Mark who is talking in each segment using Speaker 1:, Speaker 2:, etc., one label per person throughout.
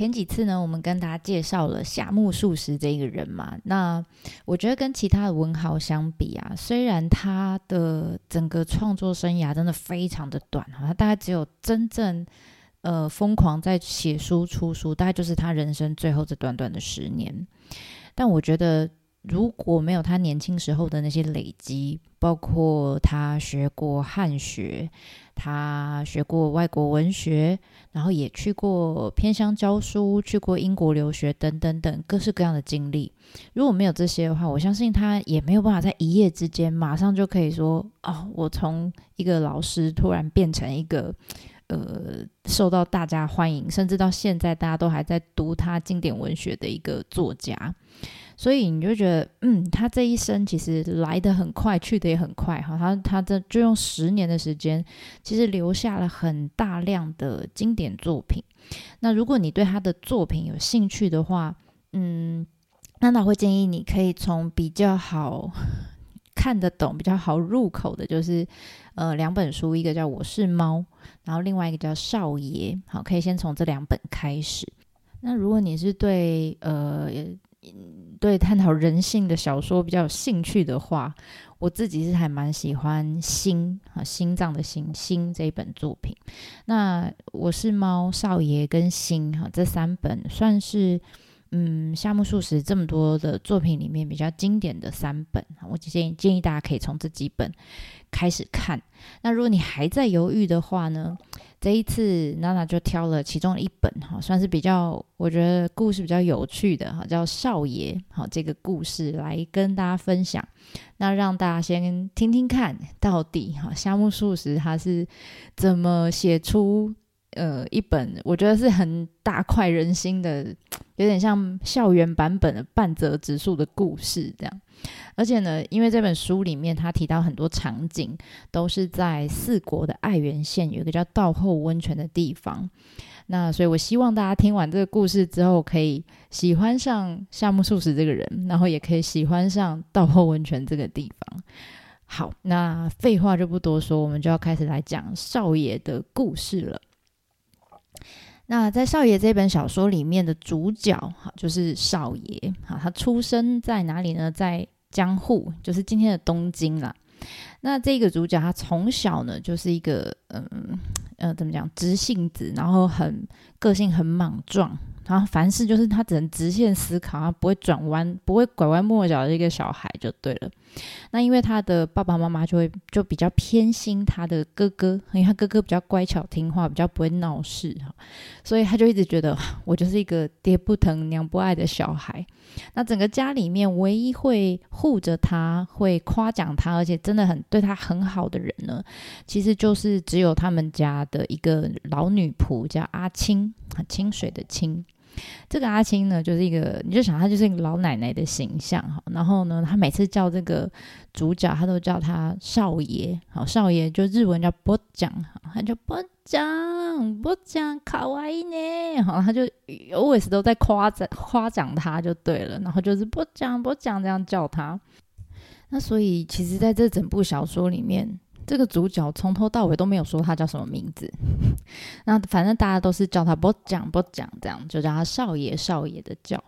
Speaker 1: 前几次呢，我们跟大家介绍了夏目漱石这一个人嘛。那我觉得跟其他的文豪相比啊，虽然他的整个创作生涯真的非常的短哈，他大概只有真正呃疯狂在写书出书，大概就是他人生最后这短短的十年。但我觉得。如果没有他年轻时候的那些累积，包括他学过汉学，他学过外国文学，然后也去过偏乡教书，去过英国留学等等等各式各样的经历，如果没有这些的话，我相信他也没有办法在一夜之间马上就可以说哦，我从一个老师突然变成一个呃受到大家欢迎，甚至到现在大家都还在读他经典文学的一个作家。所以你就觉得，嗯，他这一生其实来的很快，去的也很快，哈，他他这就用十年的时间，其实留下了很大量的经典作品。那如果你对他的作品有兴趣的话，嗯，那他会建议你可以从比较好看得懂、比较好入口的，就是呃两本书，一个叫《我是猫》，然后另外一个叫《少爷》，好，可以先从这两本开始。那如果你是对呃。对探讨人性的小说比较有兴趣的话，我自己是还蛮喜欢《心》啊，心脏的心心这一本作品。那我是猫少爷跟心哈这三本算是嗯夏目漱石这么多的作品里面比较经典的三本。我建议建议大家可以从这几本开始看。那如果你还在犹豫的话呢？这一次娜娜就挑了其中的一本哈，算是比较我觉得故事比较有趣的哈，叫《少爷》好这个故事来跟大家分享。那让大家先听听看到底哈夏目漱石他是怎么写出呃一本我觉得是很大快人心的，有点像校园版本的半泽直树的故事这样。而且呢，因为这本书里面他提到很多场景都是在四国的爱媛县有一个叫道后温泉的地方，那所以我希望大家听完这个故事之后，可以喜欢上夏目漱石这个人，然后也可以喜欢上道后温泉这个地方。好，那废话就不多说，我们就要开始来讲少爷的故事了。那在少爷这本小说里面的主角，哈，就是少爷，哈，他出生在哪里呢？在江户，就是今天的东京啦。那这个主角他从小呢，就是一个，嗯嗯，怎么讲，直性子，然后很个性很莽撞。然后凡事就是他只能直线思考，他不会转弯，不会拐弯抹角的一个小孩就对了。那因为他的爸爸妈妈就会就比较偏心他的哥哥，因为他哥哥比较乖巧听话，比较不会闹事哈，所以他就一直觉得我就是一个爹不疼娘不爱的小孩。那整个家里面唯一会护着他、会夸奖他，而且真的很对他很好的人呢，其实就是只有他们家的一个老女仆，叫阿清，清水的清。这个阿青呢，就是一个，你就想他就是一个老奶奶的形象哈。然后呢，他每次叫这个主角，他都叫他少爷。好，少爷就日文叫波讲，他就波讲波讲卡哇伊呢。好，他就 always 都在夸赞夸奖他就对了。然后就是波讲波讲这样叫他。那所以其实在这整部小说里面。这个主角从头到尾都没有说他叫什么名字，那反正大家都是叫他不讲不讲，这样就叫他少爷少爷的叫。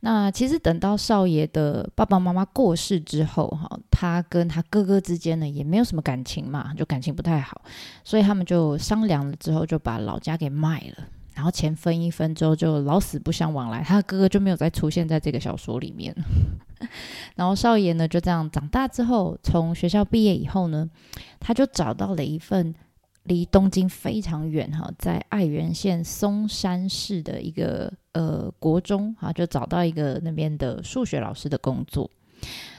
Speaker 1: 那其实等到少爷的爸爸妈妈过世之后，哈，他跟他哥哥之间呢也没有什么感情嘛，就感情不太好，所以他们就商量了之后，就把老家给卖了。然后钱分一分之后就老死不相往来，他的哥哥就没有再出现在这个小说里面。然后少爷呢就这样长大之后，从学校毕业以后呢，他就找到了一份离东京非常远哈，在爱媛县松山市的一个呃国中哈，就找到一个那边的数学老师的工作。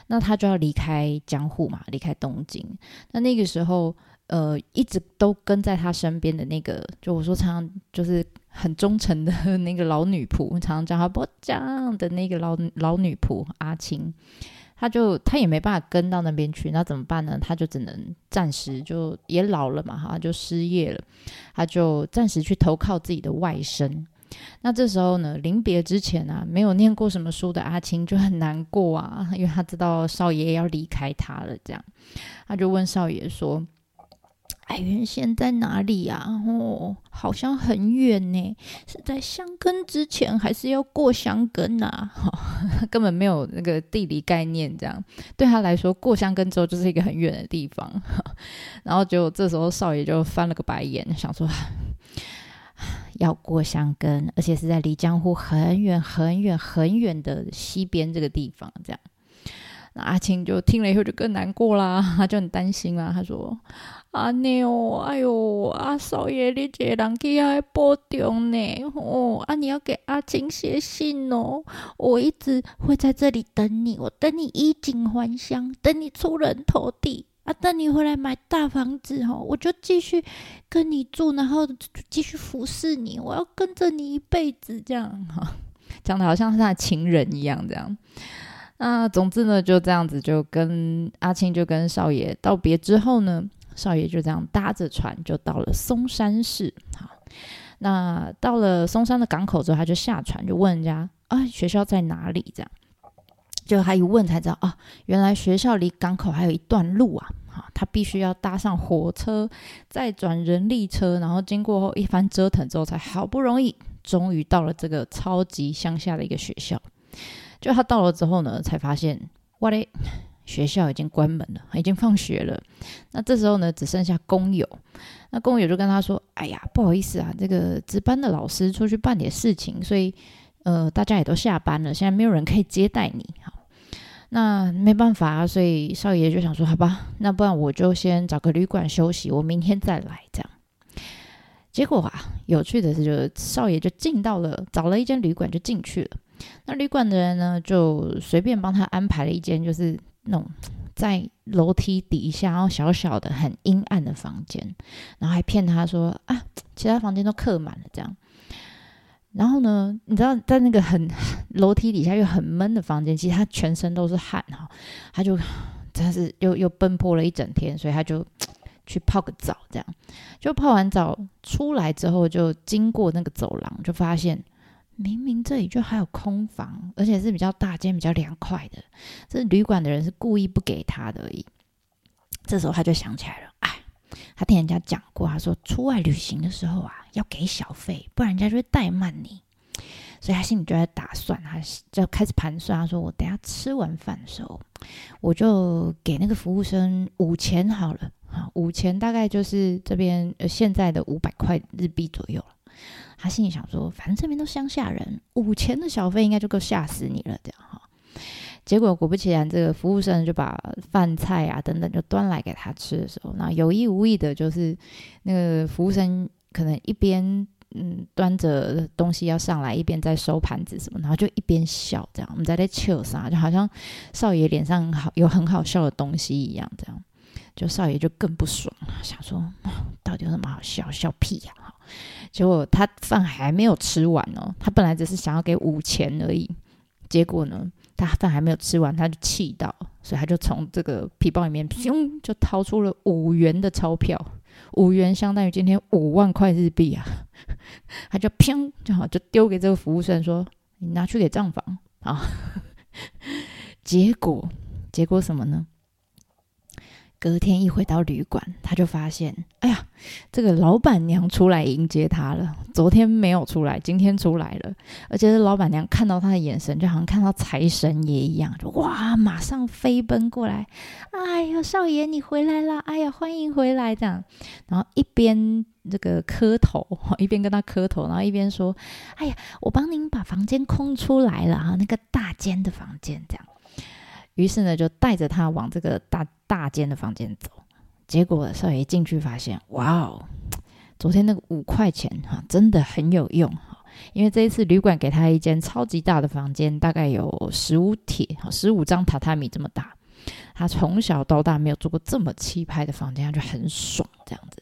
Speaker 1: 那他就要离开江户嘛，离开东京。那那个时候。呃，一直都跟在他身边的那个，就我说常常就是很忠诚的那个老女仆，常常叫他波江的那个老老女仆阿青，他就他也没办法跟到那边去，那怎么办呢？他就只能暂时就也老了嘛，哈，就失业了，他就暂时去投靠自己的外甥。那这时候呢，临别之前啊，没有念过什么书的阿青就很难过啊，因为他知道少爷要离开他了，这样，他就问少爷说：“爱媛县在哪里啊？哦，好像很远呢，是在香根之前，还是要过香根啊？根本没有那个地理概念，这样对他来说，过香根之后就是一个很远的地方。然后就这时候少爷就翻了个白眼，想说。”要过香根，而且是在离江户很远很远很远的西边这个地方，这样，阿青就听了以后就更难过啦，他就很担心啦。他说：“阿妞，哎呦，阿少爷，你这人去还保重呢？哦，啊，你要给阿青写信哦，我一直会在这里等你，我等你衣锦还乡，等你出人头地。”啊，等你回来买大房子哦，我就继续跟你住，然后继续服侍你，我要跟着你一辈子，这样哈，讲的好像是他情人一样，这样。那总之呢，就这样子，就跟阿青就跟少爷道别之后呢，少爷就这样搭着船就到了松山市。好，那到了松山的港口之后，他就下船，就问人家啊，学校在哪里？这样。就他一问才知道啊，原来学校离港口还有一段路啊！他必须要搭上火车，再转人力车，然后经过后一番折腾之后，才好不容易终于到了这个超级乡下的一个学校。就他到了之后呢，才发现哇嘞，学校已经关门了，已经放学了。那这时候呢，只剩下工友。那工友就跟他说：“哎呀，不好意思啊，这个值班的老师出去办点事情，所以呃，大家也都下班了，现在没有人可以接待你。”哈。那没办法啊，所以少爷就想说，好吧，那不然我就先找个旅馆休息，我明天再来这样。结果啊，有趣的是，就少爷就进到了，找了一间旅馆就进去了。那旅馆的人呢，就随便帮他安排了一间，就是那种在楼梯底下，然后小小的、很阴暗的房间，然后还骗他说啊，其他房间都客满了这样。然后呢，你知道在那个很楼梯底下又很闷的房间，其实他全身都是汗哈，他就真是又又奔波了一整天，所以他就去泡个澡，这样就泡完澡出来之后，就经过那个走廊，就发现明明这里就还有空房，而且是比较大间、比较凉快的，这旅馆的人是故意不给他的而已。这时候他就想起来了，哎。他听人家讲过，他说出外旅行的时候啊，要给小费，不然人家就会怠慢你。所以他心里就在打算，他就开始盘算。他说：“我等下吃完饭的时候，我就给那个服务生五钱好了。好，五钱大概就是这边呃现在的五百块日币左右了。”他心里想说：“反正这边都乡下人，五钱的小费应该就够吓死你了。”这样哈。结果果不其然，这个服务生就把饭菜啊等等就端来给他吃的时候，那有意无意的，就是那个服务生可能一边嗯端着东西要上来，一边在收盘子什么，然后就一边笑，这样我们在在笑啥，就好像少爷脸上好有很好笑的东西一样，这样就少爷就更不爽了，想说到底有什么好笑，笑屁呀！结果他饭还没有吃完哦，他本来只是想要给五钱而已，结果呢？他饭还没有吃完，他就气到，所以他就从这个皮包里面砰就掏出了五元的钞票，五元相当于今天五万块日币啊！他就砰就好就丢给这个服务生说：“你拿去给账房啊！”结果结果什么呢？隔天一回到旅馆，他就发现，哎呀，这个老板娘出来迎接他了。昨天没有出来，今天出来了。而且，这老板娘看到他的眼神，就好像看到财神爷一样，就哇，马上飞奔过来。哎呀，少爷你回来了！哎呀，欢迎回来！这样，然后一边这个磕头，一边跟他磕头，然后一边说：“哎呀，我帮您把房间空出来了啊，那个大间的房间。”这样。于是呢，就带着他往这个大大间的房间走。结果少爷进去发现，哇哦，昨天那个五块钱哈，真的很有用哈。因为这一次旅馆给他一间超级大的房间，大概有十五铁十五张榻榻米这么大。他从小到大没有住过这么气派的房间，他就很爽这样子。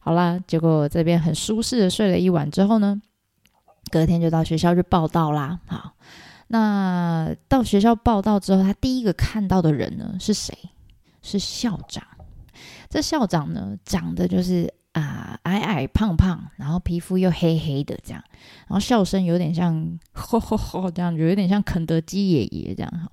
Speaker 1: 好啦，结果这边很舒适的睡了一晚之后呢，隔天就到学校去报道啦。好。那到学校报道之后，他第一个看到的人呢是谁？是校长。这校长呢，长得就是啊矮矮胖胖，然后皮肤又黑黑的这样，然后笑声有点像吼吼吼这样，有点像肯德基爷爷这样哈。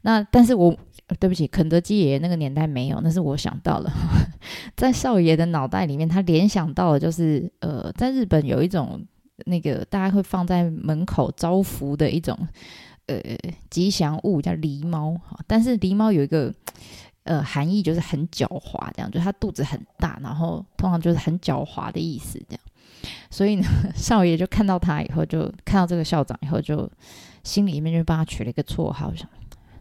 Speaker 1: 那但是我对不起，肯德基爷爷那个年代没有，那是我想到了，在少爷的脑袋里面，他联想到的就是呃，在日本有一种那个大家会放在门口招福的一种呃吉祥物，叫狸猫哈。但是狸猫有一个。呃，含义就是很狡猾，这样，就它肚子很大，然后通常就是很狡猾的意思，这样。所以呢，少爷就看到他以后，就看到这个校长以后，就心里面就帮他取了一个绰号，想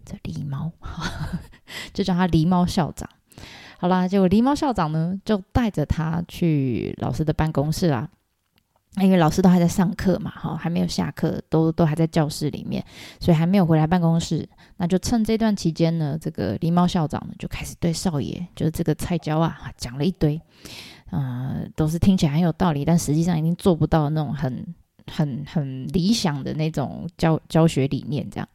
Speaker 1: 这狸猫，就叫他狸猫校长。好啦，结果狸猫校长呢，就带着他去老师的办公室啦。因为老师都还在上课嘛，哈，还没有下课，都都还在教室里面，所以还没有回来办公室。那就趁这段期间呢，这个狸猫校长呢就开始对少爷，就是这个菜椒啊，讲了一堆，嗯，都是听起来很有道理，但实际上已经做不到那种很很很理想的那种教教学理念。这样，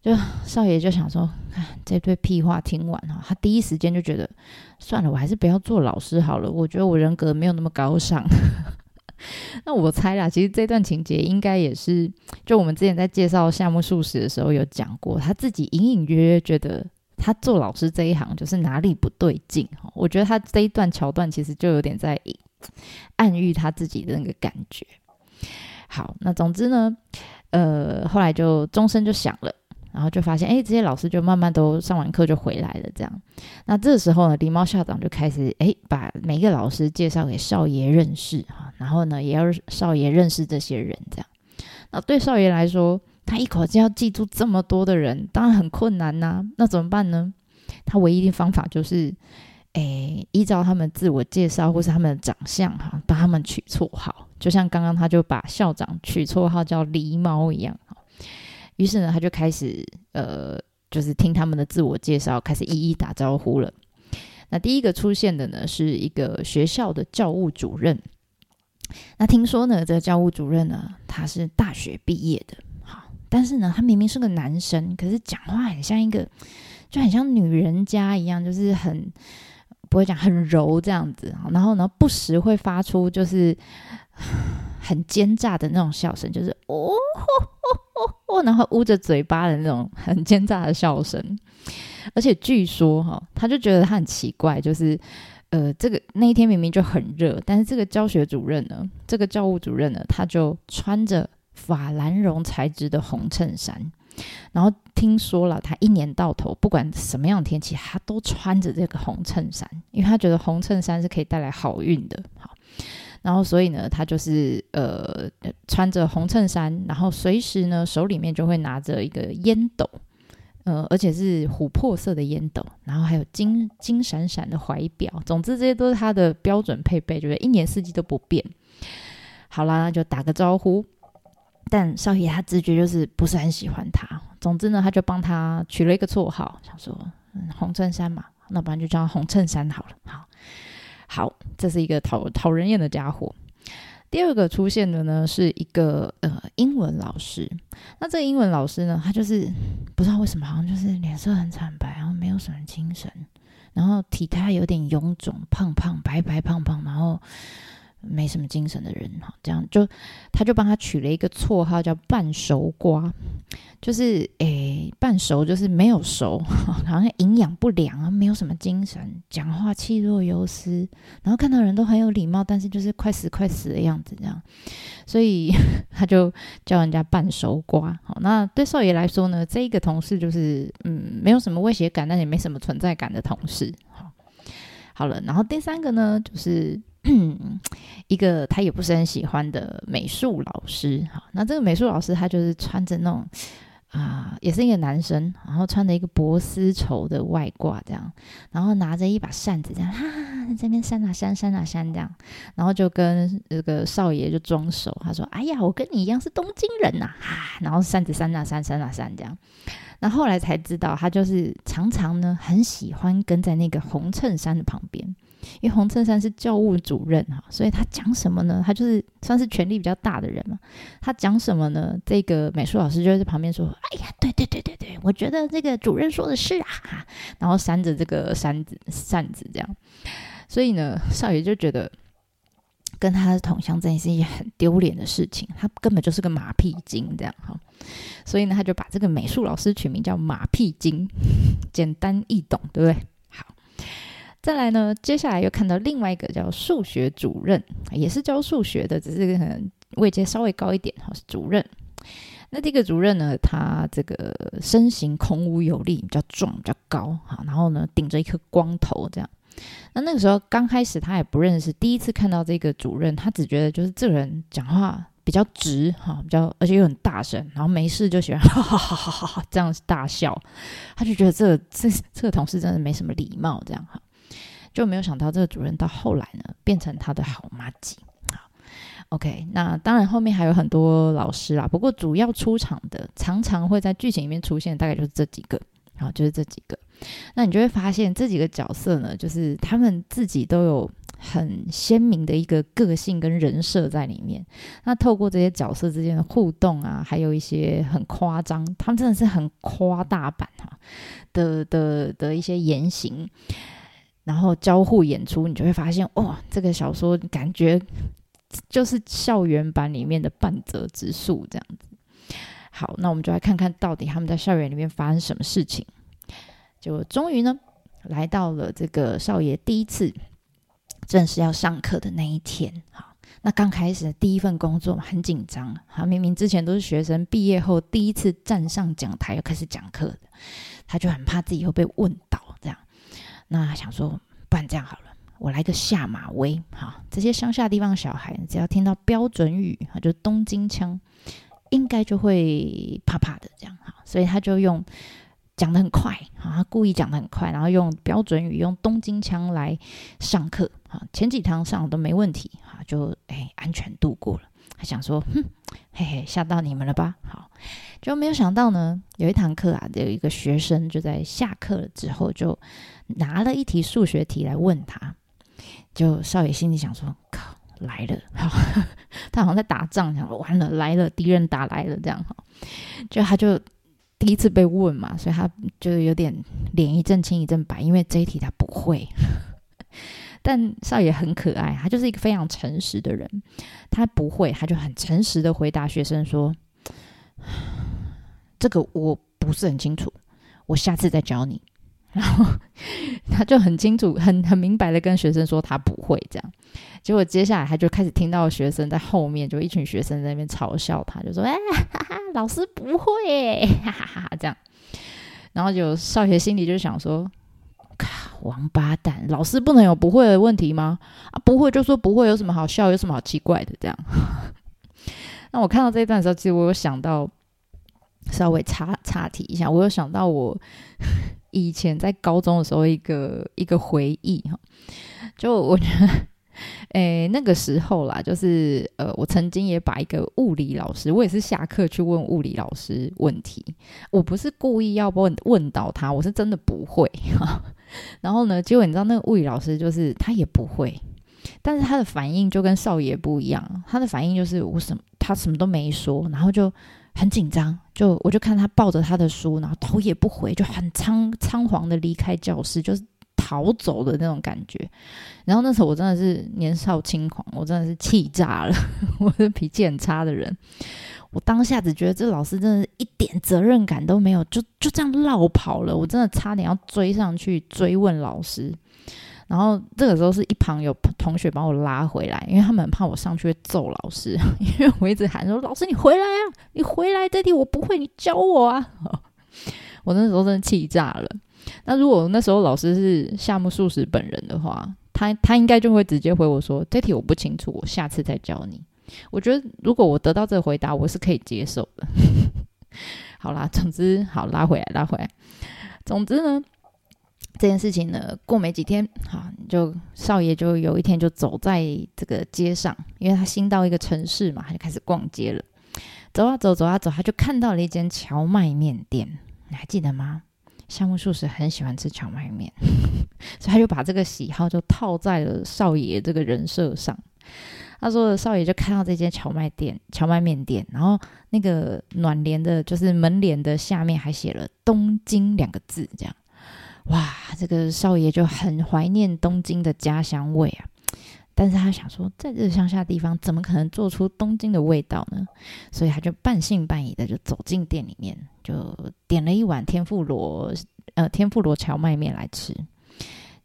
Speaker 1: 就少爷就想说，看这堆屁话听完哈，他第一时间就觉得，算了，我还是不要做老师好了。我觉得我人格没有那么高尚。那我猜啦，其实这段情节应该也是，就我们之前在介绍夏目漱石的时候有讲过，他自己隐隐约约觉得他做老师这一行就是哪里不对劲哈。我觉得他这一段桥段其实就有点在暗喻他自己的那个感觉。好，那总之呢，呃，后来就钟声就响了。然后就发现，哎，这些老师就慢慢都上完课就回来了，这样。那这时候呢，狸猫校长就开始，哎，把每一个老师介绍给少爷认识哈，然后呢，也要少爷认识这些人，这样。那对少爷来说，他一口气要记住这么多的人，当然很困难呐。那怎么办呢？他唯一的方法就是，哎，依照他们自我介绍或是他们的长相哈，帮他们取绰号，就像刚刚他就把校长取绰号叫狸猫一样。于是呢，他就开始呃，就是听他们的自我介绍，开始一一打招呼了。那第一个出现的呢，是一个学校的教务主任。那听说呢，这个教务主任呢，他是大学毕业的，好，但是呢，他明明是个男生，可是讲话很像一个，就很像女人家一样，就是很不会讲，很柔这样子。然后呢，不时会发出就是 很奸诈的那种笑声，就是哦。哦哦，然后捂着嘴巴的那种很奸诈的笑声，而且据说哈，他就觉得他很奇怪，就是呃，这个那一天明明就很热，但是这个教学主任呢，这个教务主任呢，他就穿着法兰绒材质的红衬衫，然后听说了，他一年到头不管什么样的天气，他都穿着这个红衬衫，因为他觉得红衬衫是可以带来好运的，好。然后，所以呢，他就是呃，穿着红衬衫，然后随时呢，手里面就会拿着一个烟斗，呃，而且是琥珀色的烟斗，然后还有金金闪闪的怀表。总之，这些都是他的标准配备，就是一年四季都不变。好啦，那就打个招呼。但少爷他直觉就是不是很喜欢他。总之呢，他就帮他取了一个绰号，想说嗯红衬衫嘛，那不然就叫红衬衫好了。好。好，这是一个讨讨人厌的家伙。第二个出现的呢，是一个呃英文老师。那这个英文老师呢，他就是不知道为什么，好像就是脸色很惨白，然后没有什么精神，然后体态有点臃肿，胖胖白白胖胖，然后。没什么精神的人哈，这样就他就帮他取了一个绰号叫半熟瓜，就是诶半熟就是没有熟，好像营养不良啊，没有什么精神，讲话气若游丝，然后看到人都很有礼貌，但是就是快死快死的样子这样，所以 他就叫人家半熟瓜。好，那对少爷来说呢，这一个同事就是嗯没有什么威胁感，但也没什么存在感的同事。好，好了，然后第三个呢就是。一个他也不是很喜欢的美术老师，哈，那这个美术老师他就是穿着那种啊，也是一个男生，然后穿着一个薄丝绸的外褂这样，然后拿着一把扇子这样，哈，在这边扇啊扇，扇啊扇这样，然后就跟这个少爷就装熟，他说：“哎呀，我跟你一样是东京人呐，哈，然后扇子扇啊扇，扇啊扇这样。那后来才知道，他就是常常呢很喜欢跟在那个红衬衫的旁边。因为红衬衫是教务主任哈，所以他讲什么呢？他就是算是权力比较大的人嘛。他讲什么呢？这个美术老师就在旁边说：“哎呀，对对对对对，我觉得这个主任说的是啊。”然后扇着这个扇子扇子这样，所以呢，少爷就觉得跟他的同乡这件是一件很丢脸的事情，他根本就是个马屁精这样哈。所以呢，他就把这个美术老师取名叫马屁精，简单易懂，对不对？再来呢，接下来又看到另外一个叫数学主任，也是教数学的，只是可能位阶稍微高一点哈，是主任。那这个主任呢，他这个身形孔武有力，比较壮，比较高哈，然后呢，顶着一颗光头这样。那那个时候刚开始他也不认识，第一次看到这个主任，他只觉得就是这个人讲话比较直哈，比较而且又很大声，然后没事就喜欢哈哈哈哈哈哈这样大笑，他就觉得这这这个同事真的没什么礼貌这样哈。就没有想到这个主任到后来呢，变成他的好妈吉。好，OK，那当然后面还有很多老师啦，不过主要出场的常常会在剧情里面出现，大概就是这几个，好，就是这几个。那你就会发现这几个角色呢，就是他们自己都有很鲜明的一个个性跟人设在里面。那透过这些角色之间的互动啊，还有一些很夸张，他们真的是很夸大版哈的的的一些言行。然后交互演出，你就会发现，哇，这个小说感觉就是校园版里面的半泽直树这样子。好，那我们就来看看到底他们在校园里面发生什么事情。就终于呢，来到了这个少爷第一次正式要上课的那一天。好，那刚开始的第一份工作嘛，很紧张。他，明明之前都是学生，毕业后第一次站上讲台要开始讲课的，他就很怕自己会被问倒。那想说，不然这样好了，我来个下马威哈。这些乡下地方小孩，只要听到标准语啊，就东京腔，应该就会怕怕的这样哈。所以他就用讲的很快啊，他故意讲的很快，然后用标准语，用东京腔来上课啊。前几堂上都没问题哈，就哎安全度过了。他想说，哼，嘿嘿，吓到你们了吧？好。就没有想到呢，有一堂课啊，有一个学生就在下课了之后，就拿了一题数学题来问他。就少爷心里想说：“靠，来了！”好，他好像在打仗，想：“完了，来了，敌人打来了。”这样哈，就他就第一次被问嘛，所以他就有点脸一阵青一阵白，因为这一题他不会。但少爷很可爱，他就是一个非常诚实的人，他不会，他就很诚实的回答学生说。这个我不是很清楚，我下次再教你。然后他就很清楚、很很明白的跟学生说他不会这样。结果接下来他就开始听到学生在后面，就一群学生在那边嘲笑他，就说：“哎，老师不会，哈哈哈！”这样。然后就少爷心里就想说：“，王八蛋，老师不能有不会的问题吗？啊，不会就说不会，有什么好笑？有什么好奇怪的？这样。”那我看到这一段的时候，其实我有想到，稍微插插题一下，我有想到我以前在高中的时候一个一个回忆哈，就我觉得，诶，那个时候啦，就是呃，我曾经也把一个物理老师，我也是下课去问物理老师问题，我不是故意要问问到他，我是真的不会哈。然后呢，结果你知道那个物理老师就是他也不会。但是他的反应就跟少爷不一样，他的反应就是我什么他什么都没说，然后就很紧张，就我就看他抱着他的书，然后头也不回，就很仓仓皇的离开教室，就是逃走的那种感觉。然后那时候我真的是年少轻狂，我真的是气炸了，我是脾气很差的人，我当下只觉得这老师真的是一点责任感都没有，就就这样绕跑了，我真的差点要追上去追问老师。然后这个时候是一旁有同学把我拉回来，因为他们怕我上去揍老师，因为我一直喊说：“老师你回来啊，你回来，这题我不会，你教我啊！”我那时候真的气炸了。那如果那时候老师是夏目漱石本人的话，他他应该就会直接回我说：“这题我不清楚，我下次再教你。”我觉得如果我得到这个回答，我是可以接受的。好啦，总之好拉回来，拉回来。总之呢。这件事情呢，过没几天，好，就少爷就有一天就走在这个街上，因为他新到一个城市嘛，他就开始逛街了。走啊走，走啊走，他就看到了一间荞麦面店，你还记得吗？夏目漱石很喜欢吃荞麦面，所以他就把这个喜好就套在了少爷这个人设上。他说：“少爷就看到这间荞麦店、荞麦面店，然后那个暖帘的，就是门帘的下面还写了‘东京’两个字，这样，哇，这个少爷就很怀念东京的家乡味啊。但是他想说，在这乡下地方，怎么可能做出东京的味道呢？所以他就半信半疑的就走进店里面，就点了一碗天妇罗，呃，天妇罗荞麦面来吃。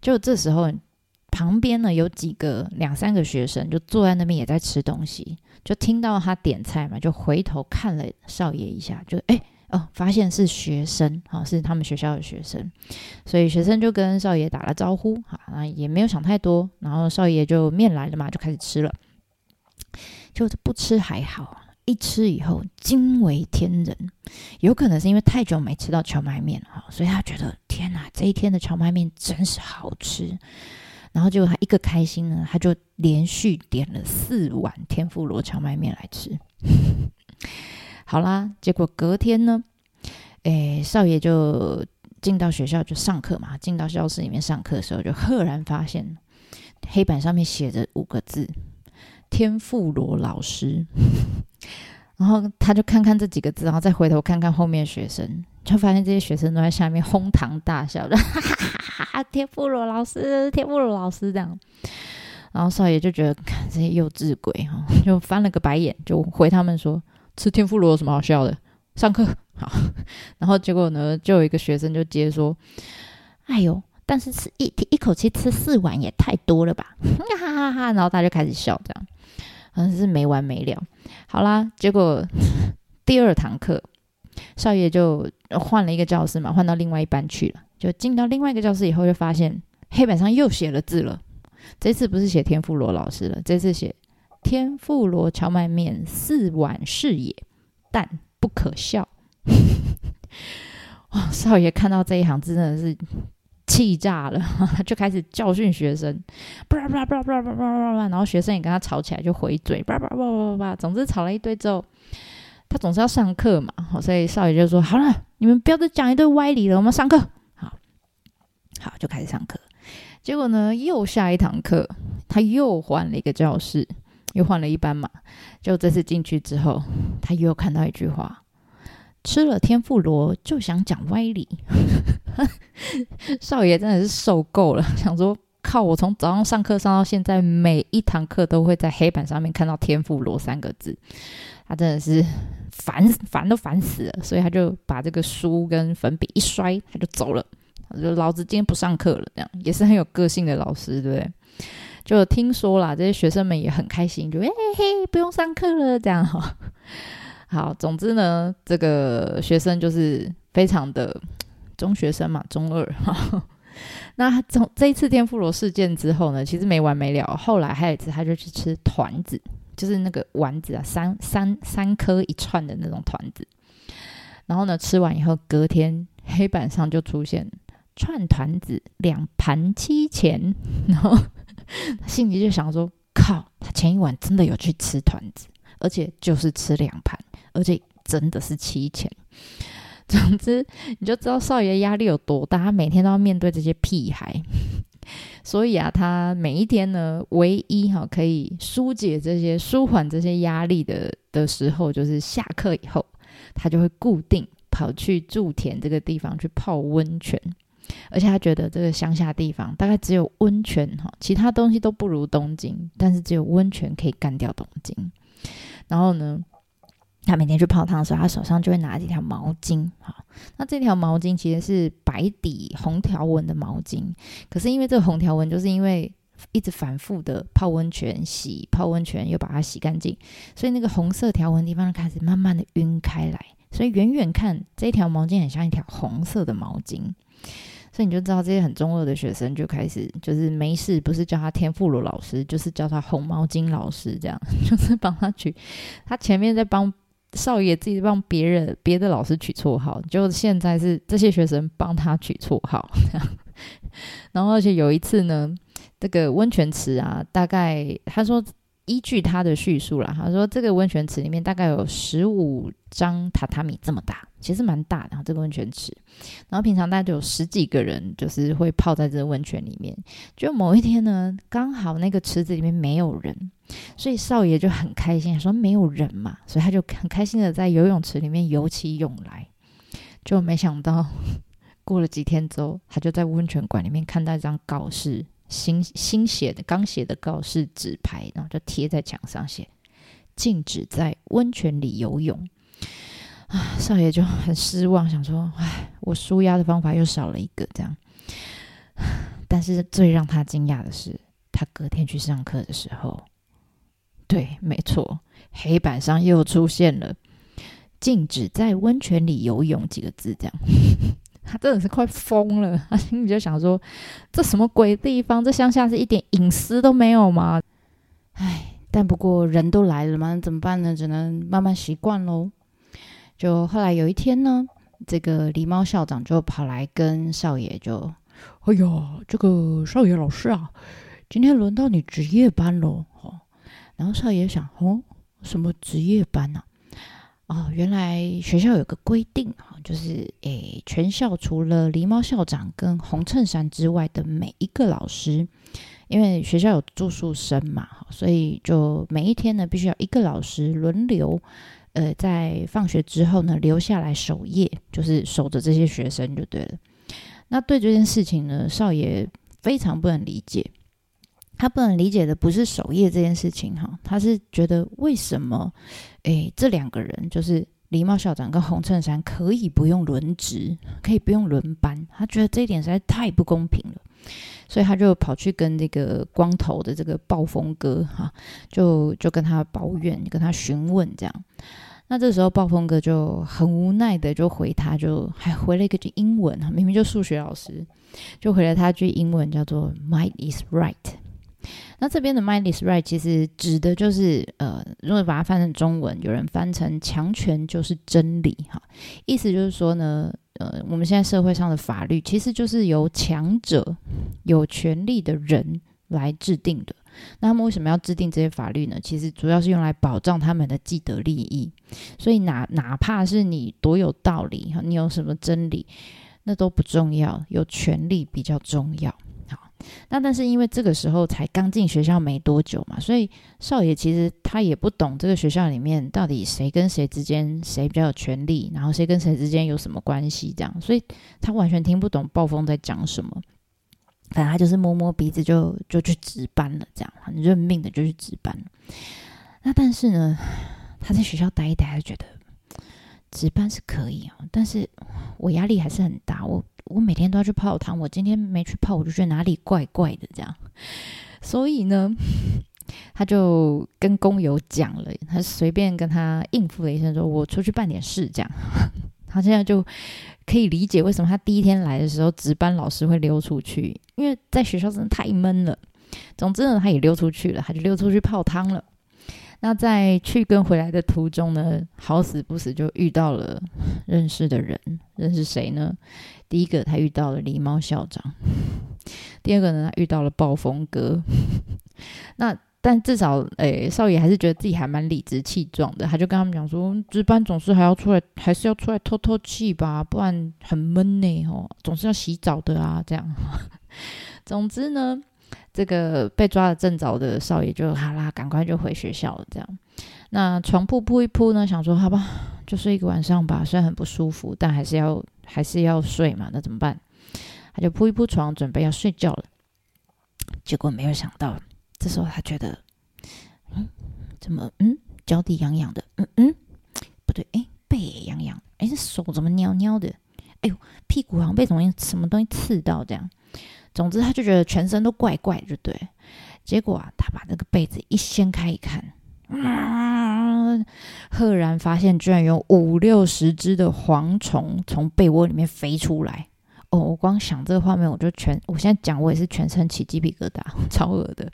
Speaker 1: 就这时候。”旁边呢有几个两三个学生就坐在那边也在吃东西，就听到他点菜嘛，就回头看了少爷一下，就哎哦，发现是学生啊，是他们学校的学生，所以学生就跟少爷打了招呼，哈，那也没有想太多，然后少爷就面来了嘛，就开始吃了，就不吃还好，一吃以后惊为天人，有可能是因为太久没吃到荞麦面了哈，所以他觉得天哪，这一天的荞麦面真是好吃。然后结果他一个开心呢，他就连续点了四碗天妇罗荞麦面来吃。好啦，结果隔天呢，诶，少爷就进到学校就上课嘛，进到教室里面上课的时候，就赫然发现黑板上面写着五个字：天妇罗老师。然后他就看看这几个字，然后再回头看看后面学生，就发现这些学生都在下面哄堂大笑，哈哈哈哈！天妇罗老师，天妇罗老师这样。然后少爷就觉得这些幼稚鬼哈，就翻了个白眼，就回他们说：“吃天妇罗有什么好笑的？上课 好。”然后结果呢，就有一个学生就接说：“哎呦，但是吃一一口气吃四碗也太多了吧！” 哈哈哈！然后大家就开始笑，这样好。像是没完没了。好啦，结果第二堂课，少爷就换了一个教室嘛，换到另外一班去了。就进到另外一个教室以后，就发现黑板上又写了字了。这次不是写天妇罗老师了，这次写天妇罗荞麦面四碗是也但不可笑。哇 少爷看到这一行字真的是气炸了 就开始教训学生。然后学生也跟他吵起来就回嘴叭叭叭叭叭总之吵了一堆之后他总是要上课嘛所以少爷就说好了你们不要再讲一堆歪理了我们上课。好好就开始上课。结果呢又下一堂课他又换了一个教室。又换了一班嘛。就这次进去之后，他又看到一句话。吃了天妇罗就想讲歪理，少爷真的是受够了，想说靠！我从早上上课上到现在，每一堂课都会在黑板上面看到天妇罗三个字，他真的是烦烦都烦死了，所以他就把这个书跟粉笔一摔，他就走了，就老子今天不上课了，这样也是很有个性的老师，对不对？就听说啦，这些学生们也很开心，就嘿嘿，不用上课了，这样哈。好，总之呢，这个学生就是非常的中学生嘛，中二哈。那从这一次天妇罗事件之后呢，其实没完没了。后来还有一次，他就去吃团子，就是那个丸子啊，三三三颗一串的那种团子。然后呢，吃完以后，隔天黑板上就出现串团子两盘七钱，然后心里就想说：靠，他前一晚真的有去吃团子，而且就是吃两盘。而且真的是七钱，总之你就知道少爷压力有多大，他每天都要面对这些屁孩，所以啊，他每一天呢，唯一哈可以疏解这些、舒缓这些压力的的时候，就是下课以后，他就会固定跑去筑田这个地方去泡温泉，而且他觉得这个乡下地方大概只有温泉哈，其他东西都不如东京，但是只有温泉可以干掉东京，然后呢？他每天去泡汤的时候，他手上就会拿几条毛巾。好，那这条毛巾其实是白底红条纹的毛巾。可是因为这个红条纹，就是因为一直反复的泡温泉洗，泡温泉又把它洗干净，所以那个红色条纹地方开始慢慢的晕开来。所以远远看这条毛巾很像一条红色的毛巾，所以你就知道这些很中二的学生就开始就是没事，不是叫他天妇罗老师，就是叫他红毛巾老师，这样 就是帮他取。他前面在帮。少爷自己帮别人别的老师取绰号，就现在是这些学生帮他取绰号，这样。然后而且有一次呢，这个温泉池啊，大概他说依据他的叙述啦，他说这个温泉池里面大概有十五张榻榻米这么大，其实蛮大的。这个温泉池，然后平常大概就有十几个人，就是会泡在这个温泉里面。就某一天呢，刚好那个池子里面没有人，所以少爷就很开心，说没有人嘛，所以他就很开心的在游泳池里面游起泳来。就没想到过了几天之后，他就在温泉馆里面看到一张告示。新新写的刚写的告示纸牌，然后就贴在墙上，写禁止在温泉里游泳。啊，少爷就很失望，想说：“唉，我舒压的方法又少了一个。”这样。但是最让他惊讶的是，他隔天去上课的时候，对，没错，黑板上又出现了“禁止在温泉里游泳”几个字，这样。他真的是快疯了，他心里就想说：“这什么鬼地方？这乡下是一点隐私都没有吗？”唉，但不过人都来了嘛，怎么办呢？只能慢慢习惯喽。就后来有一天呢，这个狸猫校长就跑来跟少爷就：“哎呀，这个少爷老师啊，今天轮到你值夜班喽。”哦，然后少爷想：“哦，什么值夜班呢？”哦，原来学校有个规定哈，就是诶，全校除了狸猫校长跟红衬衫之外的每一个老师，因为学校有住宿生嘛，所以就每一天呢，必须要一个老师轮流，呃，在放学之后呢，留下来守夜，就是守着这些学生就对了。那对这件事情呢，少爷非常不能理解。他不能理解的不是守夜这件事情哈，他是觉得为什么，诶，这两个人就是狸猫校长跟红衬衫可以不用轮值，可以不用轮班，他觉得这一点实在太不公平了，所以他就跑去跟这个光头的这个暴风哥哈，就就跟他抱怨，跟他询问这样。那这时候暴风哥就很无奈的就回他，就还回了一句英文明明就数学老师，就回了他句英文叫做 “Might is right”。那这边的 “mind is right” 其实指的就是，呃，如果把它翻成中文，有人翻成“强权就是真理”哈，意思就是说呢，呃，我们现在社会上的法律其实就是由强者、有权利的人来制定的。那他们为什么要制定这些法律呢？其实主要是用来保障他们的既得利益。所以哪哪怕是你多有道理哈，你有什么真理，那都不重要，有权利比较重要。那但是因为这个时候才刚进学校没多久嘛，所以少爷其实他也不懂这个学校里面到底谁跟谁之间谁比较有权利，然后谁跟谁之间有什么关系这样，所以他完全听不懂暴风在讲什么。反正他就是摸摸鼻子就就去值班了，这样很认命的就去值班。那但是呢，他在学校待一待，他觉得值班是可以啊，但是我压力还是很大，我。我每天都要去泡汤，我今天没去泡，我就觉得哪里怪怪的这样。所以呢，他就跟工友讲了，他随便跟他应付了一声，说我出去办点事这样。他现在就可以理解为什么他第一天来的时候，值班老师会溜出去，因为在学校真的太闷了。总之呢，他也溜出去了，他就溜出去泡汤了。那在去跟回来的途中呢，好死不死就遇到了认识的人，认识谁呢？第一个他遇到了狸猫校长，第二个呢他遇到了暴风哥。那但至少诶少爷还是觉得自己还蛮理直气壮的，他就跟他们讲说，值班总是还要出来，还是要出来透透气吧，不然很闷呢哦，总是要洗澡的啊这样。总之呢。这个被抓的正早的少爷就好啦，赶快就回学校了。这样，那床铺铺一铺呢，想说好吧，就睡一个晚上吧。虽然很不舒服，但还是要还是要睡嘛。那怎么办？他就铺一铺床，准备要睡觉了。结果没有想到，这时候他觉得，嗯，怎么嗯，脚底痒痒的，嗯嗯，不对，哎，背也痒痒，哎，这手怎么尿尿的？哎呦，屁股好像被什么什么东西刺到，这样。总之，他就觉得全身都怪怪，就对。结果啊，他把那个被子一掀开一看，啊，赫然发现居然有五六十只的蝗虫从被窝里面飞出来。哦，我光想这个画面，我就全，我现在讲，我也是全身起鸡皮疙瘩，超恶的。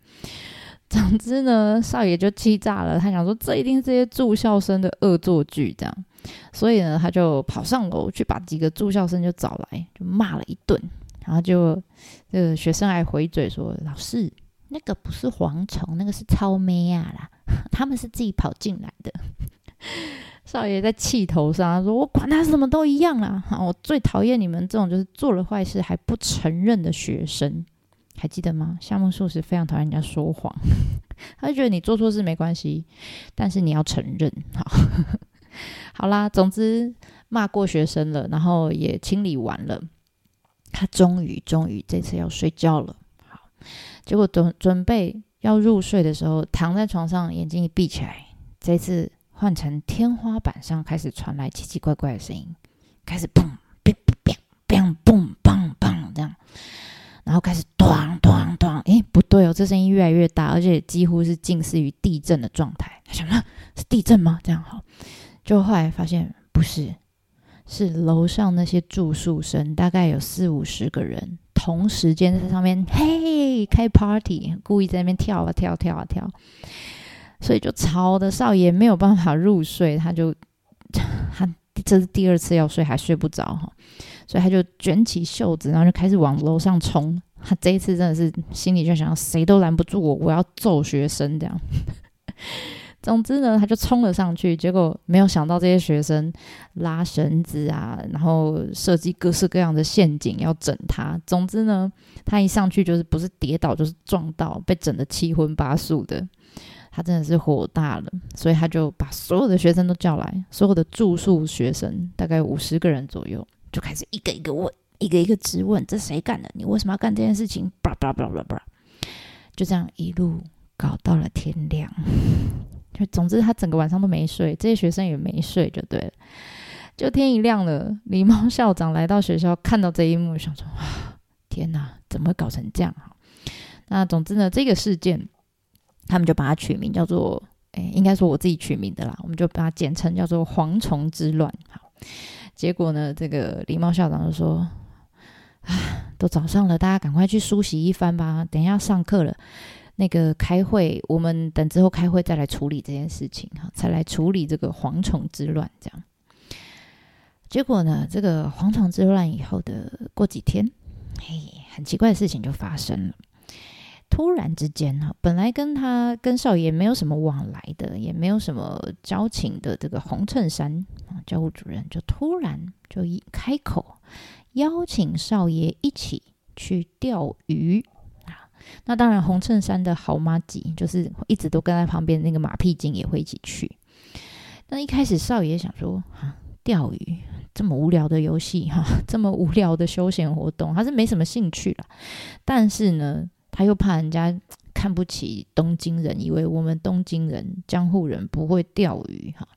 Speaker 1: 总之呢，少爷就气炸了，他想说这一定是这些住校生的恶作剧，这样。所以呢，他就跑上楼去把几个住校生就找来，就骂了一顿。然后就，这个学生还回嘴说：“老师，那个不是蝗虫，那个是超妹啊啦，他们是自己跑进来的。少爷在气头上，他说：“我管他什么都一样啦！我最讨厌你们这种就是做了坏事还不承认的学生，还记得吗？夏目漱石非常讨厌人家说谎，他就觉得你做错事没关系，但是你要承认。好，好啦，总之骂过学生了，然后也清理完了，他终于终于这次要睡觉了。好，结果准准备要入睡的时候，躺在床上，眼睛一闭起来，这次。换成天花板上开始传来奇奇怪怪的声音，开始砰砰砰砰砰砰砰这样，然后开始咚咚咚，诶，不对哦，这声音越来越大，而且几乎是近似于地震的状态。他想啊，是地震吗？这样好，就后来发现不是，是楼上那些住宿生，大概有四五十个人，同时间在上面嘿开 party，故意在那边跳啊跳跳啊跳。所以就吵的少爷没有办法入睡，他就 他这是第二次要睡还睡不着哈，所以他就卷起袖子，然后就开始往楼上冲。他这一次真的是心里就想，谁都拦不住我，我要揍学生这样。总之呢，他就冲了上去，结果没有想到这些学生拉绳子啊，然后设计各式各样的陷阱要整他。总之呢，他一上去就是不是跌倒就是撞到，被整得七荤八素的。他真的是火大了，所以他就把所有的学生都叫来，所有的住宿学生大概五十个人左右，就开始一个一个问，一个一个质问：这谁干的？你为什么要干这件事情？叭叭叭叭叭，就这样一路搞到了天亮。就总之，他整个晚上都没睡，这些学生也没睡，就对了。就天一亮了，狸猫校长来到学校，看到这一幕，想说：天哪，怎么会搞成这样？哈，那总之呢，这个事件。他们就把它取名叫做，诶，应该说我自己取名的啦，我们就把它简称叫做“蝗虫之乱”。好，结果呢，这个狸猫校长就说：“啊，都早上了，大家赶快去梳洗一番吧，等一下上课了，那个开会，我们等之后开会再来处理这件事情，哈，才来处理这个蝗虫之乱。”这样，结果呢，这个蝗虫之乱以后的过几天，嘿，很奇怪的事情就发生了。突然之间哈，本来跟他跟少爷没有什么往来的，也没有什么交情的这个红衬衫啊，教务主任就突然就一开口邀请少爷一起去钓鱼。那当然，红衬衫的好妈吉就是一直都跟在旁边那个马屁精也会一起去。那一开始少爷想说啊，钓鱼这么无聊的游戏哈，这么无聊的休闲活动，他是没什么兴趣了。但是呢。他又怕人家看不起东京人，以为我们东京人、江户人不会钓鱼哈。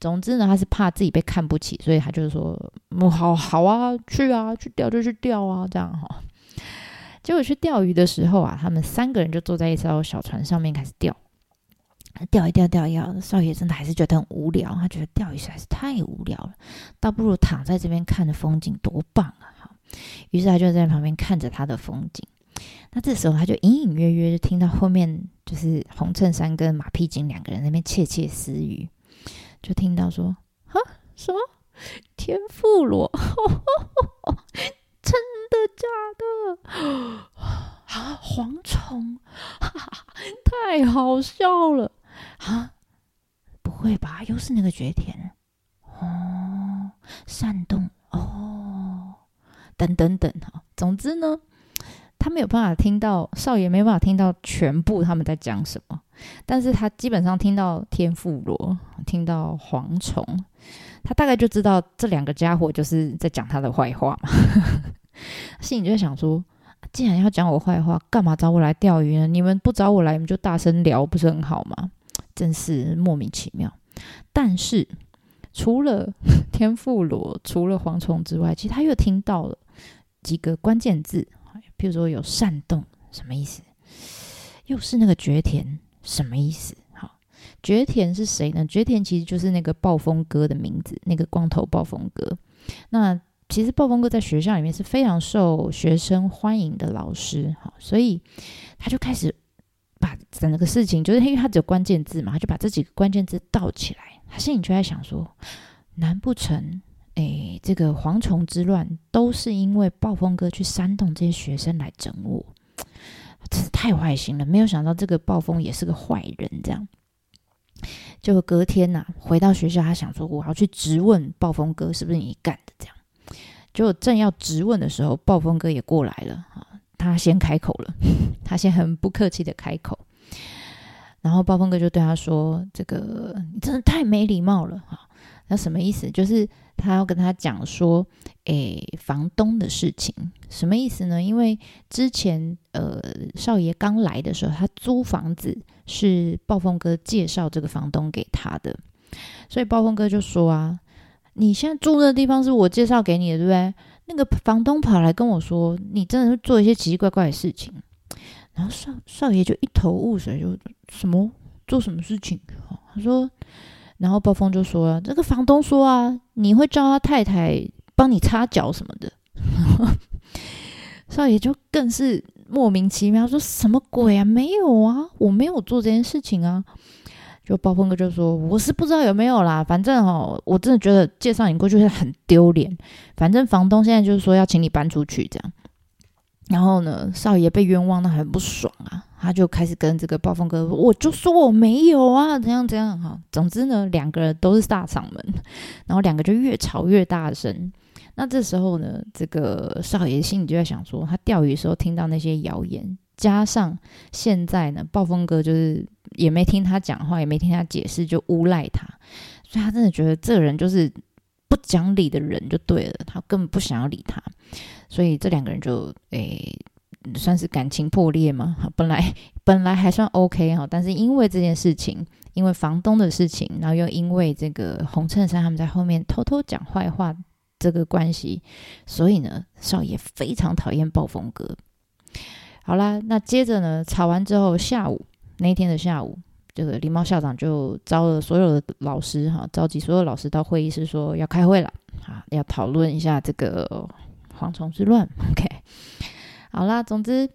Speaker 1: 总之呢，他是怕自己被看不起，所以他就是说：“嗯，好好啊，去啊，去钓就去钓啊，这样哈。”结果去钓鱼的时候啊，他们三个人就坐在一艘小船上面开始钓，钓一钓，钓一钓。少爷真的还是觉得很无聊，他觉得钓鱼实在是太无聊了，倒不如躺在这边看着风景多棒啊！哈，于是他就在旁边看着他的风景。那这时候，他就隐隐约约就听到后面就是红衬衫跟马屁精两个人那边窃窃私语，就听到说：“啊，什么天妇罗？真的假的？啊，蝗虫？太好笑了！啊，不会吧？又是那个绝田？哦，山洞？哦，等等等哈。总之呢。”他没有办法听到少爷，没办法听到全部他们在讲什么，但是他基本上听到天妇罗，听到蝗虫，他大概就知道这两个家伙就是在讲他的坏话嘛。心里就想说，既然要讲我坏话，干嘛找我来钓鱼呢？你们不找我来，你们就大声聊，不是很好吗？真是莫名其妙。但是除了天妇罗，除了蝗虫之外，其实他又听到了几个关键字。比如说有扇动什么意思？又是那个绝田什么意思？好，绝田是谁呢？绝田其实就是那个暴风哥的名字，那个光头暴风哥。那其实暴风哥在学校里面是非常受学生欢迎的老师，好，所以他就开始把整个事情，就是因为他只有关键字嘛，他就把这几个关键字倒起来。他心里就在想说：难不成？哎，这个蝗虫之乱都是因为暴风哥去煽动这些学生来整我。真是太坏心了，没有想到这个暴风也是个坏人，这样。就隔天呐，回到学校，他想说我要去质问暴风哥是不是你干的，这样。就正要质问的时候，暴风哥也过来了啊，他先开口了，他先很不客气的开口，然后暴风哥就对他说：“这个你真的太没礼貌了哈。”那什么意思？就是他要跟他讲说，诶，房东的事情，什么意思呢？因为之前呃，少爷刚来的时候，他租房子是暴风哥介绍这个房东给他的，所以暴风哥就说啊，你现在住的地方是我介绍给你的，对不对？那个房东跑来跟我说，你真的是做一些奇奇怪怪的事情，然后少少爷就一头雾水，就什么做什么事情？他说。然后暴风就说：“这个房东说啊，你会叫他太太帮你擦脚什么的。”少爷就更是莫名其妙，说什么鬼啊？没有啊，我没有做这件事情啊。就暴风哥就说：“我是不知道有没有啦，反正哦，我真的觉得介绍你过去是很丢脸。反正房东现在就是说要请你搬出去这样。然后呢，少爷被冤枉，那很不爽啊。”他就开始跟这个暴风哥说：“我就说我没有啊，怎样怎样哈。总之呢，两个人都是大嗓门，然后两个就越吵越大声。那这时候呢，这个少爷心里就在想说，他钓鱼的时候听到那些谣言，加上现在呢，暴风哥就是也没听他讲话，也没听他解释，就诬赖他，所以他真的觉得这个人就是不讲理的人就对了，他根本不想要理他，所以这两个人就诶。”算是感情破裂嘛？本来本来还算 OK 哈，但是因为这件事情，因为房东的事情，然后又因为这个红衬衫他们在后面偷偷讲坏话这个关系，所以呢，少爷非常讨厌暴风哥。好啦，那接着呢，吵完之后，下午那一天的下午，这个狸猫校长就招了所有的老师哈，召集所有老师到会议室说要开会了啊，要讨论一下这个蝗虫之乱。OK。好啦，总之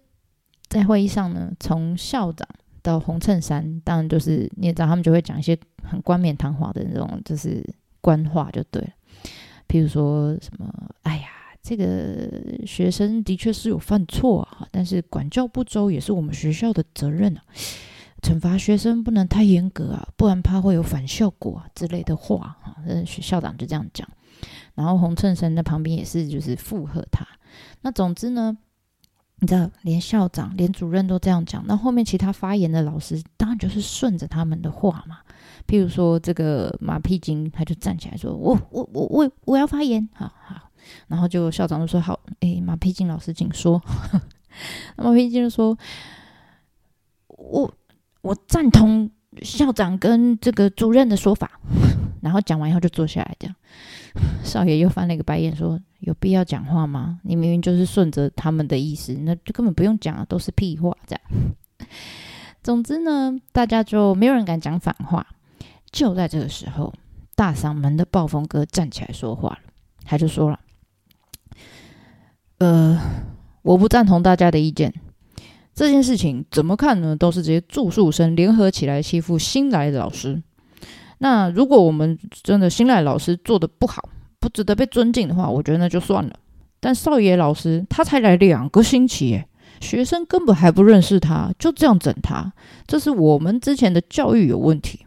Speaker 1: 在会议上呢，从校长到红衬衫，当然就是你也知道，他们就会讲一些很冠冕堂皇的那种，就是官话就对了。譬如说什么，哎呀，这个学生的确是有犯错啊，但是管教不周也是我们学校的责任啊。惩罚学生不能太严格啊，不然怕会有反效果啊之类的话啊。学校长就这样讲，然后红衬衫在旁边也是就是附和他。那总之呢。你知道，连校长、连主任都这样讲，那后面其他发言的老师当然就是顺着他们的话嘛。譬如说，这个马屁精他就站起来说：“我、我、我、我我要发言。”好好，然后就校长就说：“好，哎，马屁精老师，请说。”马屁精就说：“我我赞同校长跟这个主任的说法。”然后讲完以后就坐下来，这样少爷又翻了一个白眼说。有必要讲话吗？你明明就是顺着他们的意思，那就根本不用讲啊，都是屁话。这样，总之呢，大家就没有人敢讲反话。就在这个时候，大嗓门的暴风哥站起来说话了，他就说了：“呃，我不赞同大家的意见。这件事情怎么看呢？都是这些住宿生联合起来欺负新来的老师。那如果我们真的新来老师做的不好，不值得被尊敬的话，我觉得那就算了。但少爷老师他才来两个星期，学生根本还不认识他，就这样整他，这是我们之前的教育有问题。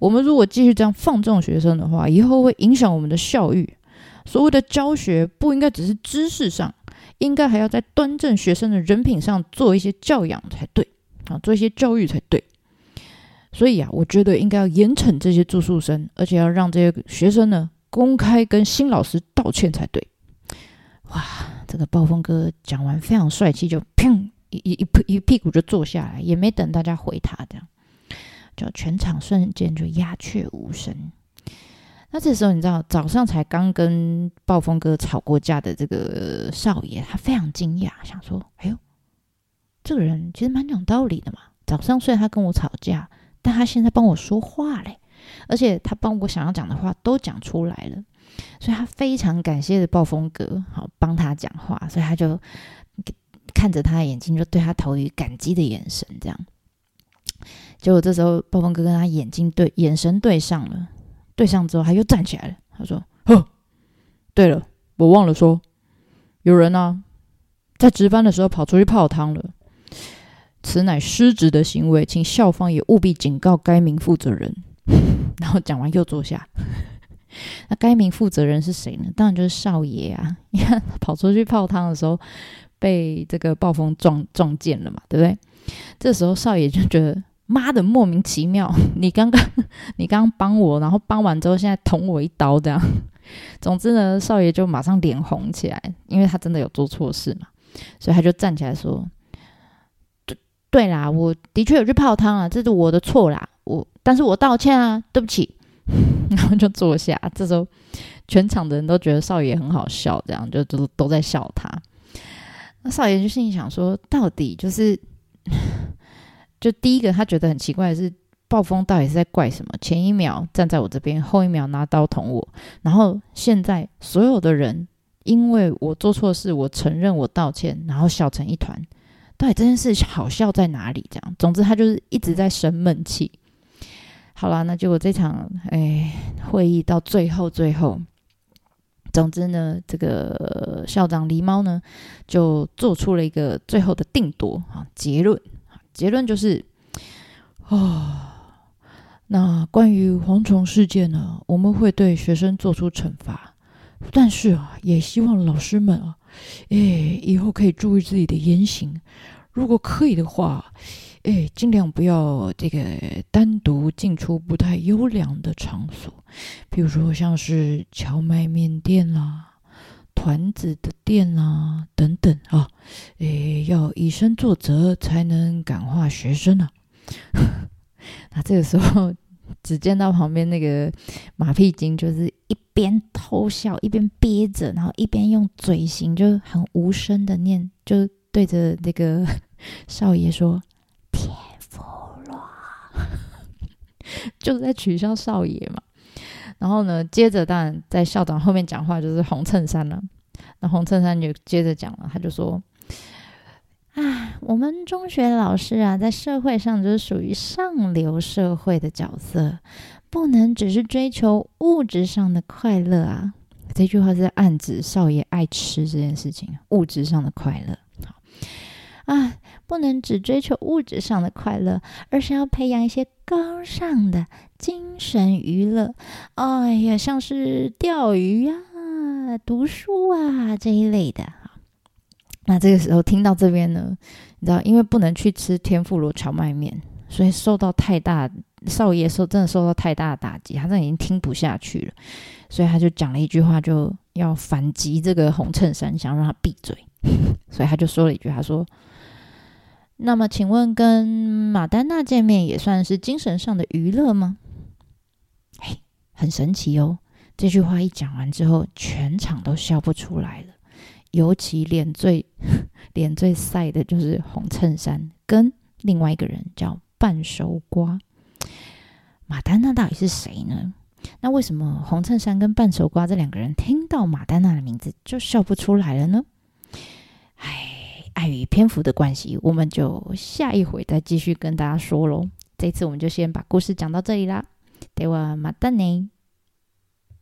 Speaker 1: 我们如果继续这样放纵学生的话，以后会影响我们的校育。所谓的教学不应该只是知识上，应该还要在端正学生的人品上做一些教养才对啊，做一些教育才对。所以啊，我觉得应该要严惩这些住宿生，而且要让这些学生呢。公开跟新老师道歉才对。哇，这个暴风哥讲完非常帅气，就砰一一一屁股就坐下来，也没等大家回他，这样就全场瞬间就鸦雀无声。那这时候你知道，早上才刚跟暴风哥吵过架的这个少爷，他非常惊讶，想说：“哎呦，这个人其实蛮讲道理的嘛。早上虽然他跟我吵架，但他现在帮我说话嘞。”而且他帮我想要讲的话都讲出来了，所以他非常感谢的暴风哥，好帮他讲话，所以他就看着他的眼睛，就对他投以感激的眼神。这样，结果这时候暴风哥跟他眼睛对眼神对上了，对上之后他又站起来了，他说：“呵，对了，我忘了说，有人呢在值班的时候跑出去泡汤了。”此乃失职的行为，请校方也务必警告该名负责人。然后讲完又坐下。那该名负责人是谁呢？当然就是少爷啊！你看跑出去泡汤的时候，被这个暴风撞撞见了嘛，对不对？这时候少爷就觉得妈的莫名其妙，你刚刚 你刚刚帮我，然后帮完之后现在捅我一刀这样。总之呢，少爷就马上脸红起来，因为他真的有做错事嘛，所以他就站起来说：“对对啦，我的确有去泡汤啊，这是我的错啦，我但是我道歉啊，对不起。”然后就坐下，这时候全场的人都觉得少爷很好笑，这样就都都在笑他。那少爷就心里想说：到底就是，就第一个他觉得很奇怪的是，暴风到底是在怪什么？前一秒站在我这边，后一秒拿刀捅我，然后现在所有的人因为我做错事，我承认我道歉，然后笑成一团。到底这件事好笑在哪里？这样，总之他就是一直在生闷气。好了，那结果这场哎会议到最后最后，总之呢，这个校长狸猫呢就做出了一个最后的定夺啊结论，结论就是啊，那关于蝗虫事件呢，我们会对学生做出惩罚，但是啊，也希望老师们啊，哎以后可以注意自己的言行，如果可以的话。哎，尽量不要这个单独进出不太优良的场所，比如说像是荞麦面店啦、团子的店啊等等啊。诶，要以身作则，才能感化学生啊。那这个时候，只见到旁边那个马屁精，就是一边偷笑，一边憋着，然后一边用嘴型就很无声的念，就对着那个少爷说。天妇罗，就是在取笑少爷嘛。然后呢，接着当然在校长后面讲话就是红衬衫了。那红衬衫就接着讲了，他就说：“啊，我们中学老师啊，在社会上就是属于上流社会的角色，不能只是追求物质上的快乐啊。”这句话是在暗指少爷爱吃这件事情，物质上的快乐。啊。不能只追求物质上的快乐，而是要培养一些高尚的精神娱乐。哎呀，像是钓鱼呀、读书啊这一类的。那这个时候听到这边呢，你知道，因为不能去吃天妇罗荞麦面，所以受到太大少爷受真的受到太大的打击，他真的已经听不下去了，所以他就讲了一句话，就要反击这个红衬衫，想让他闭嘴。所以他就说了一句，他说。那么，请问跟马丹娜见面也算是精神上的娱乐吗？嘿，很神奇哦！这句话一讲完之后，全场都笑不出来了。尤其脸最 脸最晒的就是红衬衫跟另外一个人叫半熟瓜。马丹娜到底是谁呢？那为什么红衬衫跟半熟瓜这两个人听到马丹娜的名字就笑不出来了呢？唉。碍于篇幅的关系，我们就下一回再继续跟大家说喽。这次我们就先把故事讲到这里啦。ではまたね。